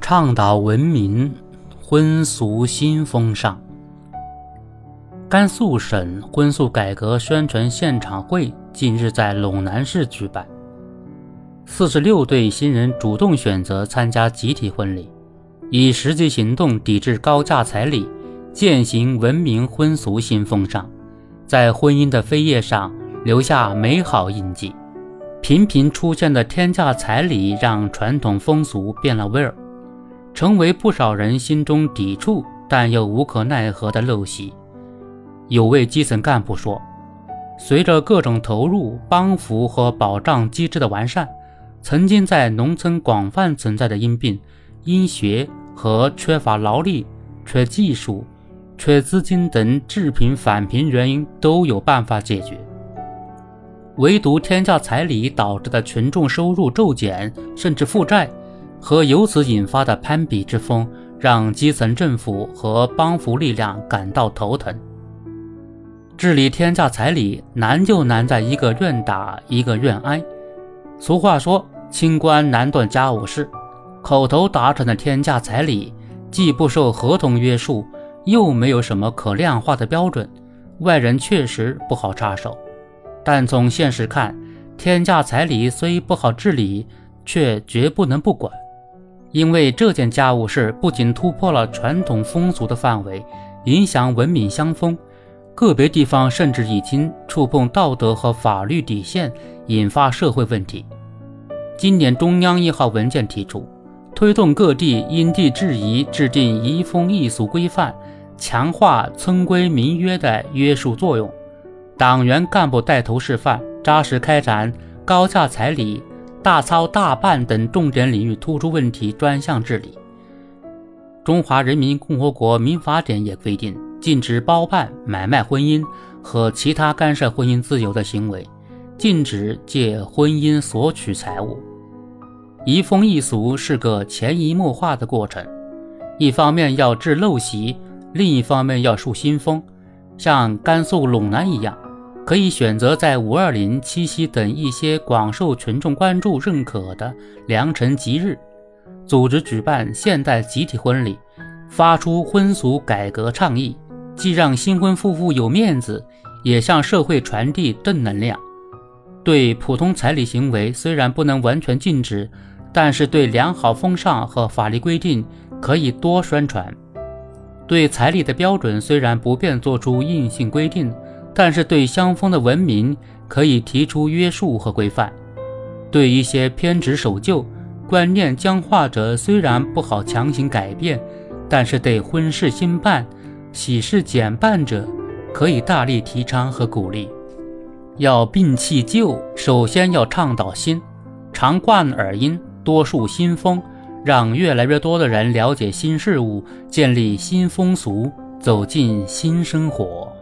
倡导文明婚俗新风尚。甘肃省婚俗改革宣传现场会近日在陇南市举办，四十六对新人主动选择参加集体婚礼，以实际行动抵制高价彩礼，践行文明婚俗新风尚，在婚姻的扉页上留下美好印记。频频出现的天价彩礼让传统风俗变了味儿，成为不少人心中抵触但又无可奈何的陋习。有位基层干部说：“随着各种投入、帮扶和保障机制的完善，曾经在农村广泛存在的因病、因学和缺乏劳力、缺技术、缺资金等致贫返贫原因都有办法解决。”唯独天价彩礼导致的群众收入骤减，甚至负债，和由此引发的攀比之风，让基层政府和帮扶力量感到头疼。治理天价彩礼难就难在一个愿打一个愿挨。俗话说“清官难断家务事”，口头达成的天价彩礼，既不受合同约束，又没有什么可量化的标准，外人确实不好插手。但从现实看，天价彩礼虽不好治理，却绝不能不管，因为这件家务事不仅突破了传统风俗的范围，影响文明乡风，个别地方甚至已经触碰道德和法律底线，引发社会问题。今年中央一号文件提出，推动各地因地制宜制定移风易俗规范，强化村规民约的约束作用。党员干部带头示范，扎实开展高价彩礼、大操大办等重点领域突出问题专项治理。中华人民共和国民法典也规定，禁止包办、买卖婚姻和其他干涉婚姻自由的行为，禁止借婚姻索取财物。移风易俗是个潜移默化的过程，一方面要治陋习，另一方面要树新风，像甘肃陇南一样。可以选择在五二零、七夕等一些广受群众关注、认可的良辰吉日，组织举办现代集体婚礼，发出婚俗改革倡议，既让新婚夫妇有面子，也向社会传递正能量。对普通彩礼行为虽然不能完全禁止，但是对良好风尚和法律规定可以多宣传。对彩礼的标准虽然不便做出硬性规定。但是对乡风的文明可以提出约束和规范，对一些偏执守旧、观念僵化者，虽然不好强行改变，但是对婚事新办、喜事简办者，可以大力提倡和鼓励。要摒弃旧，首先要倡导新，常贯耳音，多树新风，让越来越多的人了解新事物，建立新风俗，走进新生活。